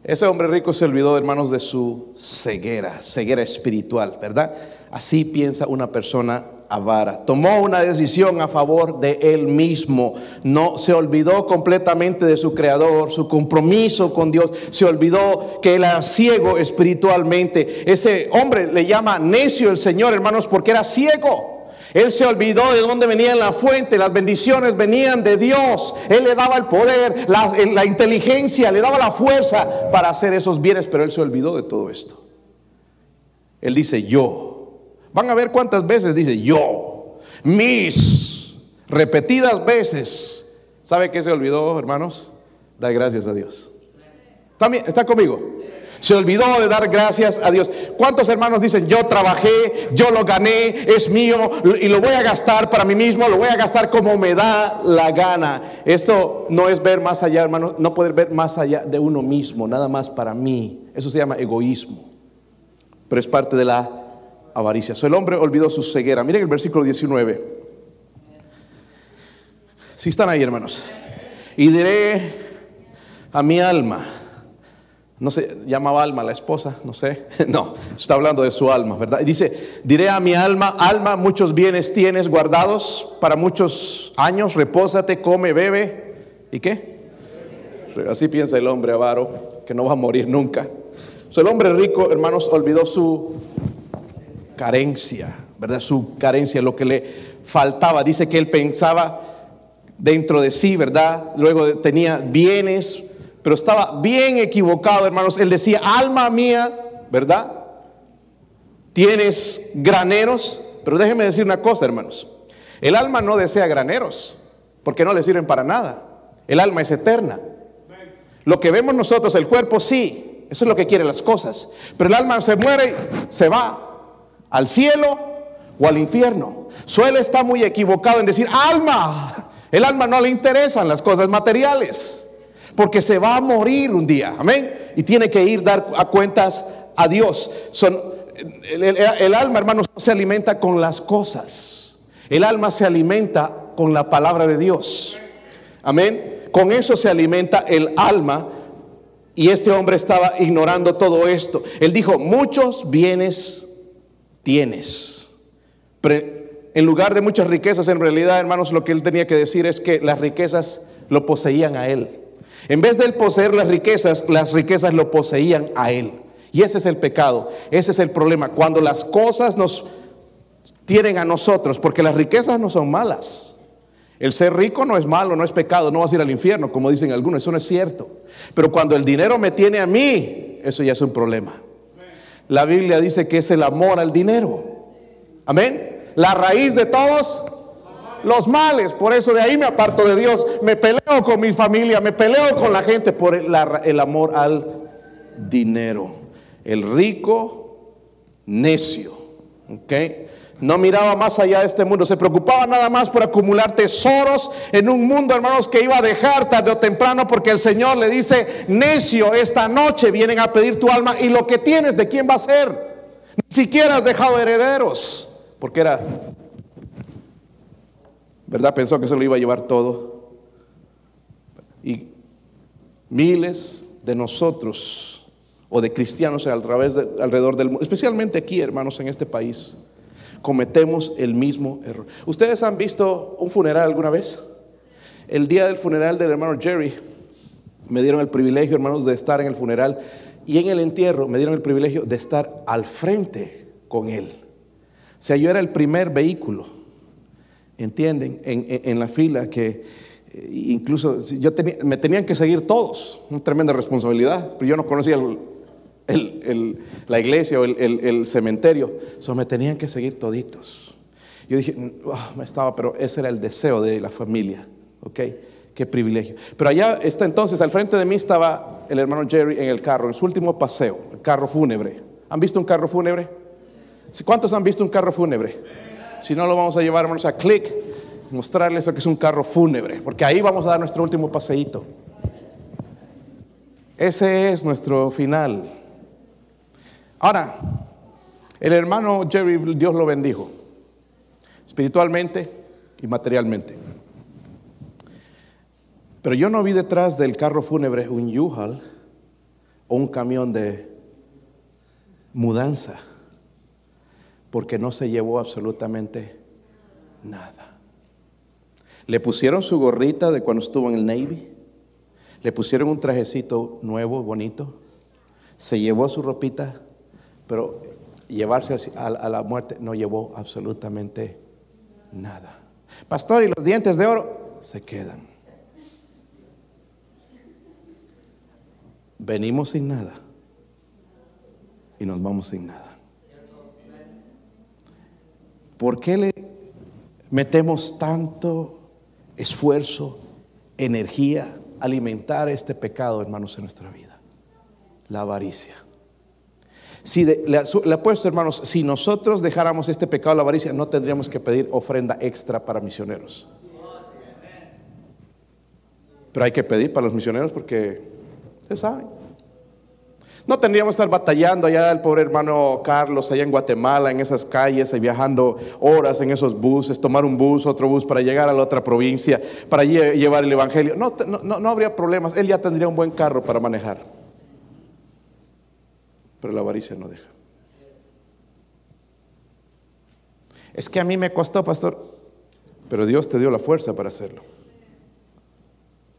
Ese hombre rico se olvidó, hermanos, de su ceguera, ceguera espiritual, ¿verdad? Así piensa una persona avara. Tomó una decisión a favor de él mismo. No se olvidó completamente de su creador, su compromiso con Dios. Se olvidó que él era ciego espiritualmente. Ese hombre le llama necio el Señor, hermanos, porque era ciego. Él se olvidó de dónde venía la fuente, las bendiciones venían de Dios. Él le daba el poder, la, la, inteligencia, le daba la fuerza para hacer esos bienes, pero él se olvidó de todo esto. Él dice, yo Van a ver cuántas veces dice yo, mis, repetidas veces. ¿Sabe qué se olvidó, hermanos? Dar gracias a Dios. ¿Está, ¿Está conmigo? Se olvidó de dar gracias a Dios. ¿Cuántos hermanos dicen, yo trabajé, yo lo gané, es mío y lo voy a gastar para mí mismo, lo voy a gastar como me da la gana? Esto no es ver más allá, hermanos, no poder ver más allá de uno mismo, nada más para mí. Eso se llama egoísmo. Pero es parte de la avaricia. el hombre olvidó su ceguera. Miren el versículo 19. Si están ahí, hermanos. Y diré a mi alma, no sé, llamaba alma la esposa, no sé, no, está hablando de su alma, ¿verdad? Y dice, diré a mi alma, alma, muchos bienes tienes guardados para muchos años, repósate, come, bebe, ¿y qué? Así piensa el hombre avaro, que no va a morir nunca. el hombre rico, hermanos, olvidó su carencia, ¿verdad? Su carencia, lo que le faltaba. Dice que él pensaba dentro de sí, ¿verdad? Luego tenía bienes, pero estaba bien equivocado, hermanos. Él decía, alma mía, ¿verdad? Tienes graneros, pero déjenme decir una cosa, hermanos. El alma no desea graneros, porque no le sirven para nada. El alma es eterna. Lo que vemos nosotros, el cuerpo sí, Eso es lo que quiere las cosas. Pero el alma se muere, se va al cielo o al infierno. Suele estar muy equivocado en decir, alma. El alma no le interesan las cosas materiales. Porque se va a morir un día. Amén. Y tiene que ir dar a cuentas a Dios. Son, el, el alma, hermanos, no se alimenta con las cosas. El alma se alimenta con la palabra de Dios. Amén. Con eso se alimenta el alma. Y este hombre estaba ignorando todo esto. Él dijo, muchos bienes tienes. en lugar de muchas riquezas, en realidad, hermanos, lo que él tenía que decir es que las riquezas lo poseían a él. En vez de él poseer las riquezas, las riquezas lo poseían a él. Y ese es el pecado, ese es el problema. Cuando las cosas nos tienen a nosotros, porque las riquezas no son malas. El ser rico no es malo, no es pecado, no vas a ir al infierno, como dicen algunos, eso no es cierto. Pero cuando el dinero me tiene a mí, eso ya es un problema. La Biblia dice que es el amor al dinero. Amén. La raíz de todos los males. Por eso de ahí me aparto de Dios. Me peleo con mi familia, me peleo con la gente por el, amor al dinero. El rico necio. ¿Ok? No miraba más allá de este mundo, se preocupaba nada más por acumular tesoros en un mundo, hermanos, que iba a dejar tarde o temprano, porque el Señor le dice, necio, esta noche vienen a pedir tu alma y lo que tienes, ¿de quién va a ser? Ni siquiera has dejado herederos, porque era, ¿verdad? Pensó que se lo iba a llevar todo. Y miles de nosotros o de cristianos alrededor del mundo, especialmente aquí, hermanos, en este país cometemos el mismo error. ¿Ustedes han visto un funeral alguna vez? El día del funeral del hermano Jerry, me dieron el privilegio, hermanos, de estar en el funeral y en el entierro me dieron el privilegio de estar al frente con él. O sea, yo era el primer vehículo, ¿entienden? En, la fila que eh, incluso yo me tenían que seguir todos, una tremenda responsabilidad, pero yo no conocía el, la iglesia o el, cementerio. So, me tenían que seguir toditos. Yo dije, mm, me estaba, pero ese era el deseo de la familia. ¿Ok? Qué privilegio. Pero allá está entonces, al frente de mí estaba el hermano Jerry en el carro, en su último paseo, el carro fúnebre. ¿Han visto un carro fúnebre? ¿Cuántos han visto un carro fúnebre? Si no, lo vamos a llevar, hermanos, a clic, mostrarles lo que es un carro fúnebre, porque ahí vamos a dar nuestro último paseíto. Ese es nuestro final. Ahora, el hermano Jerry, Dios lo bendijo, espiritualmente y materialmente. Pero yo no vi detrás del carro fúnebre un Yuhal o un camión de mudanza, porque no se llevó absolutamente nada. Le pusieron su gorrita de cuando estuvo en el Navy, le pusieron un trajecito nuevo, bonito, se llevó su ropita pero llevarse a, la muerte no llevó absolutamente nada. Pastor, y los dientes de oro se quedan. Venimos sin nada y nos vamos sin nada. ¿Por qué le metemos tanto esfuerzo, energía, alimentar este pecado, hermanos, en nuestra vida? La avaricia. Si le, apuesto, hermanos, si nosotros dejáramos este pecado, la avaricia, no tendríamos que pedir ofrenda extra para misioneros. Pero hay que pedir para los misioneros porque se saben. No tendríamos que estar batallando allá el pobre hermano Carlos, allá en Guatemala, en esas calles, y viajando horas en esos buses, tomar un bus, otro bus para llegar a la otra provincia, para llevar el Evangelio. No, no, no habría problemas, él ya tendría un buen carro para manejar pero la avaricia no deja. Es que a mí me costó, pastor, pero Dios te dio la fuerza para hacerlo.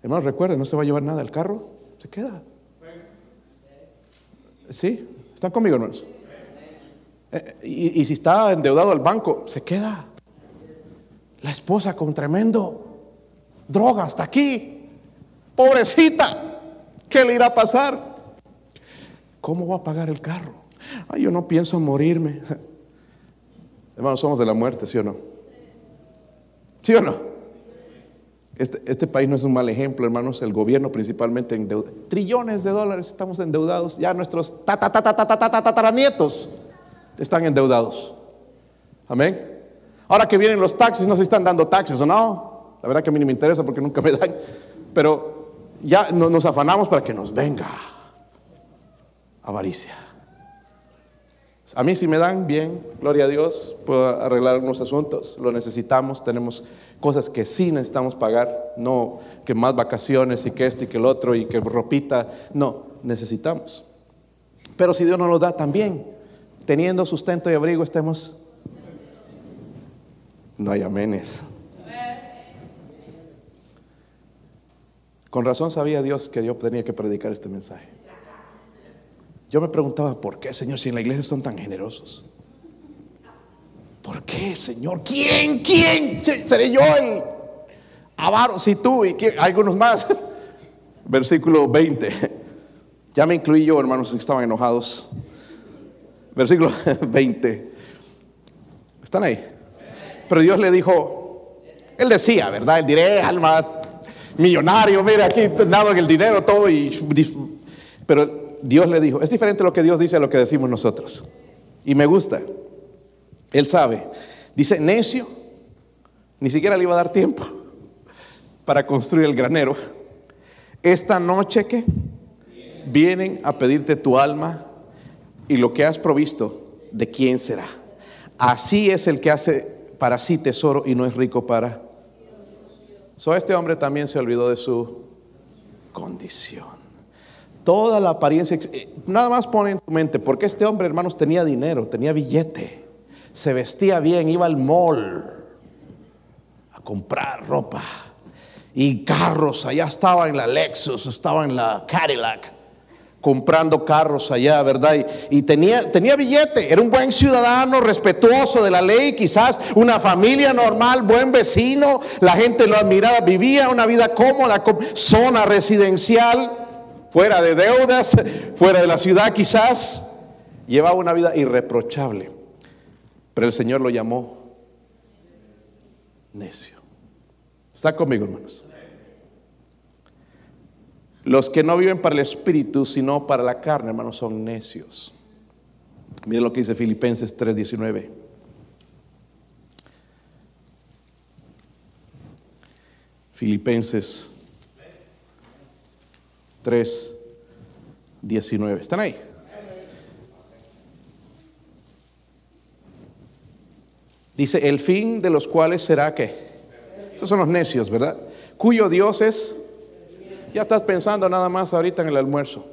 Hermanos, recuerden, no se va a llevar nada el carro, se queda. ¿Sí? ¿Están conmigo, hermanos? Eh, y, y si está endeudado al banco, se queda. La esposa con tremendo droga hasta aquí. Pobrecita, ¿qué le irá a pasar? ¿Cómo va a pagar el carro? Ay, yo no pienso morirme. Hermanos, somos de la muerte, ¿sí o no? ¿Sí o no? Este, este país no es un mal ejemplo, hermanos. El gobierno principalmente endeuda. Trillones de dólares estamos endeudados. Ya nuestros tataranietos están endeudados. Amén. Ahora que vienen los taxis, no se están dando taxis o no. La verdad que a mí no me interesa porque nunca me dan. Pero ya nos afanamos para que nos venga avaricia. A mí si me dan bien, gloria a Dios, puedo arreglar algunos asuntos, lo necesitamos, tenemos cosas que sí necesitamos pagar, no que más vacaciones y que esto y que el otro y que ropita, no, necesitamos. Pero si Dios nos lo da también, teniendo sustento y abrigo, estemos... No hay amenes. Con razón sabía Dios que yo tenía que predicar este mensaje. Yo me preguntaba, ¿por qué, Señor, si en la iglesia son tan generosos? ¿Por qué, Señor? ¿Quién? ¿Quién? ¿Seré yo el avaro? Si tú y algunos más. Versículo 20. Ya me incluí yo, hermanos, que estaban enojados. Versículo 20. ¿Están ahí? Pero Dios le dijo, Él decía, ¿verdad? Él diré, alma millonario, mira aquí, nada en el dinero, todo. Y, pero Dios le dijo, es diferente lo que Dios dice a lo que decimos nosotros. Y me gusta. Él sabe. Dice, necio, ni siquiera le iba a dar tiempo para construir el granero. Esta noche que vienen a pedirte tu alma y lo que has provisto, ¿de quién será? Así es el que hace para sí tesoro y no es rico para. So, este hombre también se olvidó de su condición. Toda la apariencia, eh, nada más pone en tu mente, porque este hombre, hermanos, tenía dinero, tenía billete, se vestía bien, iba al mall a comprar ropa y carros, allá estaba en la Lexus, estaba en la Cadillac comprando carros allá, ¿verdad? Y, tenía, tenía billete, era un buen ciudadano, respetuoso de la ley, quizás una familia normal, buen vecino, la gente lo admiraba, vivía una vida cómoda, zona residencial fuera de deudas, fuera de la ciudad quizás, llevaba una vida irreprochable. Pero el Señor lo llamó necio. ¿Está conmigo, hermanos? Los que no viven para el espíritu, sino para la carne, hermanos, son necios. Miren lo que dice Filipenses 3:19. Filipenses 3, 19. ¿Están ahí? Dice, el fin de los cuales será que, esos son los necios, ¿verdad? Cuyo Dios es, ya estás pensando nada más ahorita en el almuerzo.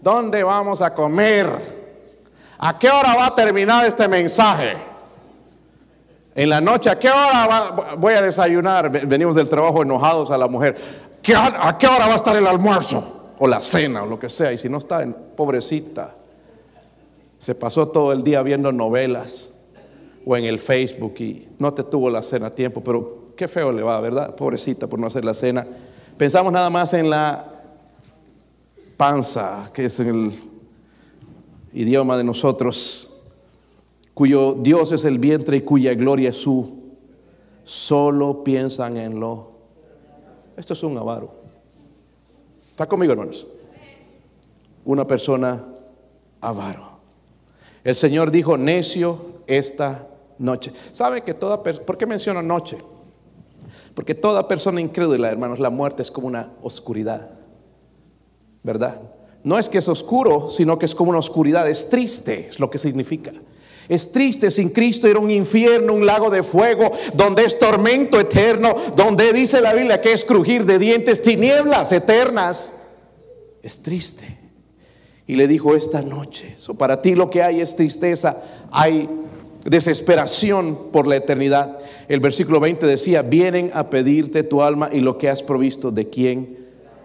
¿Dónde vamos a comer? ¿A qué hora va a terminar este mensaje? En la noche, ¿a qué hora voy a desayunar? Venimos del trabajo enojados a la mujer. ¿A qué hora va a estar el almuerzo? O la cena, o lo que sea. Y si no está, pobrecita. Se pasó todo el día viendo novelas o en el Facebook y no te tuvo la cena a tiempo, pero qué feo le va, ¿verdad? Pobrecita por no hacer la cena. Pensamos nada más en la panza, que es el idioma de nosotros, cuyo Dios es el vientre y cuya gloria es su. Solo piensan en lo esto es un avaro. ¿Está conmigo, hermanos? Una persona avaro. El Señor dijo, necio esta noche. ¿Sabe que toda persona, por qué menciono noche? Porque toda persona incrédula, hermanos, la muerte es como una oscuridad. ¿Verdad? No es que es oscuro, sino que es como una oscuridad, es triste, es lo que significa. Es triste sin Cristo ir a un infierno, un lago de fuego, donde es tormento eterno, donde dice la Biblia que es crujir de dientes, tinieblas eternas. Es triste. Y le dijo esta noche, para ti lo que hay es tristeza, hay desesperación por la eternidad. El versículo 20 decía, vienen a pedirte tu alma y lo que has provisto, ¿de quién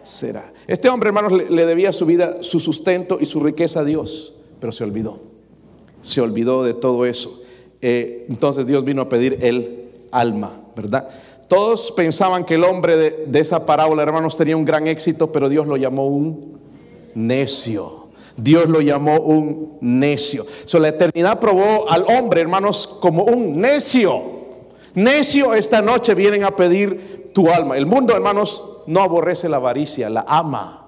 será? Este hombre, hermanos, le debía su vida, su sustento y su riqueza a Dios, pero se olvidó se olvidó de todo eso. Eh, entonces Dios vino a pedir el alma, ¿verdad? Todos pensaban que el hombre de, esa parábola, hermanos, tenía un gran éxito, pero Dios lo llamó un necio. Dios lo llamó un necio. So, la eternidad probó al hombre, hermanos, como un necio. Necio, esta noche vienen a pedir tu alma. El mundo, hermanos, no aborrece la avaricia, la ama.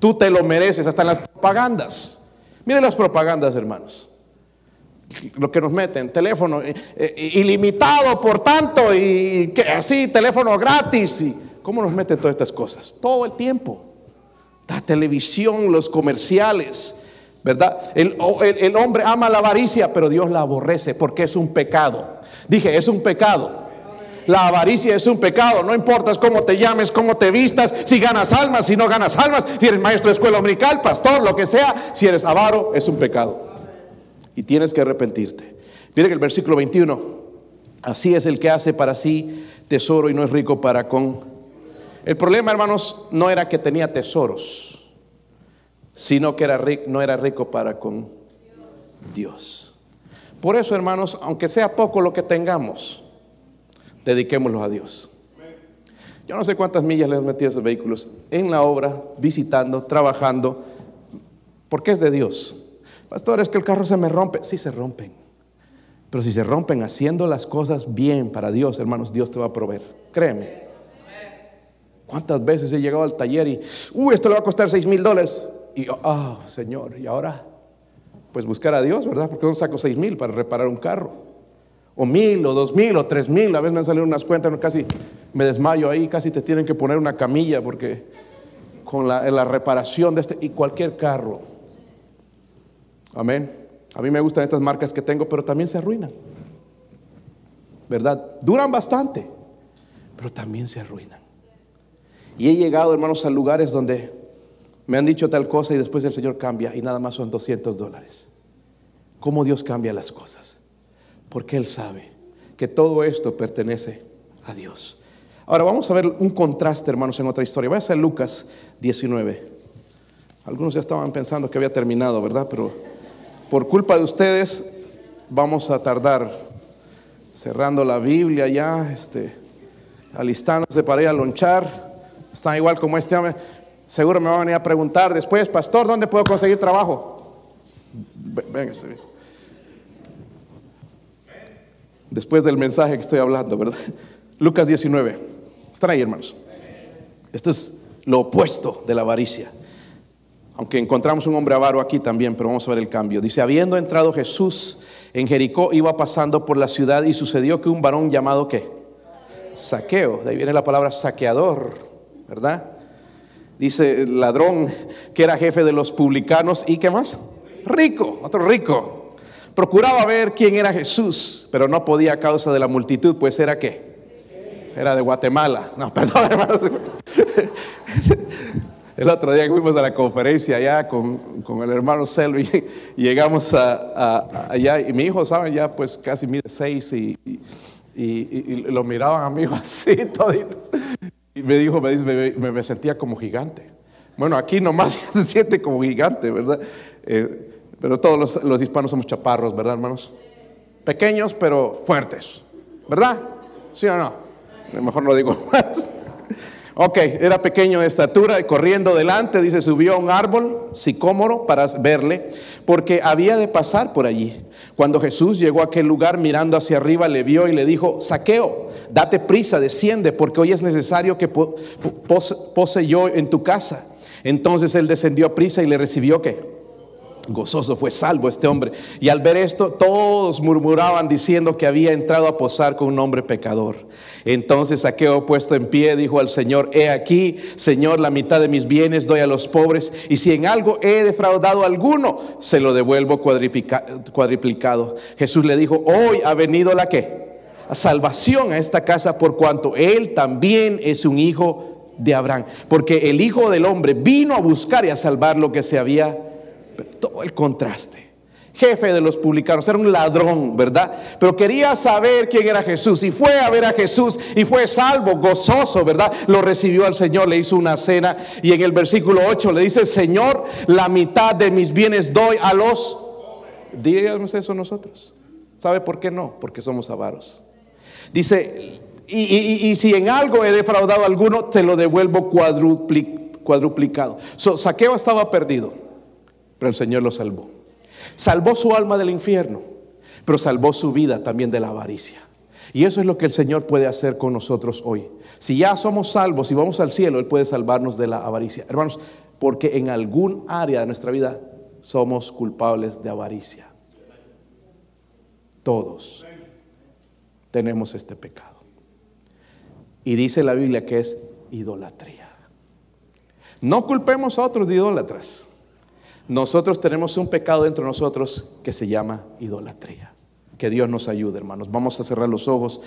Tú te lo mereces, hasta en las propagandas. Miren las propagandas, hermanos. Lo que nos meten, teléfono eh, eh, ilimitado por tanto y que, así, teléfono gratis. Y, ¿Cómo nos meten todas estas cosas? Todo el tiempo. La televisión, los comerciales, ¿verdad? El, el hombre ama la avaricia, pero Dios la aborrece porque es un pecado. Dije, es un pecado. La avaricia es un pecado, no importa cómo te llames, cómo te vistas, si ganas almas, si no ganas almas, si eres maestro de escuela dominical, pastor, lo que sea, si eres avaro, es un pecado. Y tienes que arrepentirte. Miren el versículo 21, así es el que hace para sí tesoro y no es rico para con... El problema, hermanos, no era que tenía tesoros, sino que era rico, no era rico para con Dios. Por eso, hermanos, aunque sea poco lo que tengamos, dediquémoslo a Dios. Yo no sé cuántas millas le han metido a esos vehículos en la obra, visitando, trabajando, porque es de Dios. Pastor, es que el carro se me rompe. Sí se rompen. Pero si se rompen haciendo las cosas bien para Dios, hermanos, Dios te va a proveer. Créeme. ¿Cuántas veces he llegado al taller y, uy, esto le va a costar seis mil dólares? Y yo, ah, Señor, ¿y ahora? Pues buscar a Dios, ¿verdad? Porque no saco seis mil para reparar un carro o mil, o dos mil, o tres mil. A veces me han salido unas cuentas, casi me desmayo ahí, casi te tienen que poner una camilla porque con la, la reparación de este y cualquier carro. Amén. A mí me gustan estas marcas que tengo, pero también se arruinan. ¿Verdad? Duran bastante, pero también se arruinan. Y he llegado, hermanos, a lugares donde me han dicho tal cosa y después el Señor cambia y nada más son 200 dólares. ¿Cómo Dios cambia las cosas? porque Él sabe que todo esto pertenece a Dios. Ahora vamos a ver un contraste, hermanos, en otra historia. Voy a ser Lucas 19. Algunos ya estaban pensando que había terminado, ¿verdad? Pero por culpa de ustedes vamos a tardar cerrando la Biblia ya, este, alistándose para ir a lonchar. Está igual como este hombre. Seguro me van a venir a preguntar después, pastor, ¿dónde puedo conseguir trabajo? Véngase después del mensaje que estoy hablando, ¿verdad? Lucas 19. Están ahí, hermanos. Esto es lo opuesto de la avaricia. Aunque encontramos un hombre avaro aquí también, pero vamos a ver el cambio. Dice, habiendo entrado Jesús en Jericó, iba pasando por la ciudad y sucedió que un varón llamado ¿qué? Saqueo, de ahí viene la palabra saqueador, ¿verdad? Dice ladrón que era jefe de los publicanos y ¿qué más? Rico, otro rico. Procuraba ver quién era Jesús, pero no podía a causa de la multitud, pues era qué? Era de Guatemala. No, perdón, hermanos. El otro día fuimos a la conferencia allá con, el hermano Selvi y llegamos a, allá y mi hijo, ¿saben? Ya pues casi mide seis y, lo miraban a mi así toditos. Y me dijo, me, dice, me, me, sentía como gigante. Bueno, aquí nomás se siente como gigante, ¿verdad? Eh, pero todos los, hispanos somos chaparros, ¿verdad, hermanos? Pequeños, pero fuertes, ¿verdad? ¿Sí o no? Mejor no digo más. Ok, era pequeño de estatura y corriendo delante, dice, subió a un árbol sicómoro para verle, porque había de pasar por allí. Cuando Jesús llegó a aquel lugar mirando hacia arriba, le vio y le dijo, saqueo, date prisa, desciende, porque hoy es necesario que pose yo en tu casa. Entonces él descendió a prisa y le recibió que Gozoso fue salvo este hombre. Y al ver esto, todos murmuraban diciendo que había entrado a posar con un hombre pecador. Entonces Saqueo puesto en pie dijo al Señor, he aquí, Señor, la mitad de mis bienes doy a los pobres, y si en algo he defraudado a alguno, se lo devuelvo cuadriplicado. Jesús le dijo, hoy ha venido la que? Salvación a esta casa por cuanto él también es un hijo de Abraham. Porque el Hijo del Hombre vino a buscar y a salvar lo que se había todo el contraste. Jefe de los publicanos, era un ladrón, ¿verdad? Pero quería saber quién era Jesús. Y fue a ver a Jesús y fue salvo, gozoso, ¿verdad? Lo recibió al Señor, le hizo una cena. Y en el versículo 8 le dice, Señor, la mitad de mis bienes doy a los... Díganos eso nosotros. ¿Sabe por qué no? Porque somos avaros. Dice, y, si en algo he defraudado a alguno, te lo devuelvo cuadruplicado. saqueo estaba perdido pero el Señor lo salvó. Salvó su alma del infierno, pero salvó su vida también de la avaricia. Y eso es lo que el Señor puede hacer con nosotros hoy. Si ya somos salvos y vamos al cielo, Él puede salvarnos de la avaricia. Hermanos, porque en algún área de nuestra vida somos culpables de avaricia. Todos tenemos este pecado. Y dice la Biblia que es idolatría. No culpemos a otros de idólatras. Nosotros tenemos un pecado dentro de nosotros que se llama idolatría. Que Dios nos ayude, hermanos. Vamos a cerrar los ojos.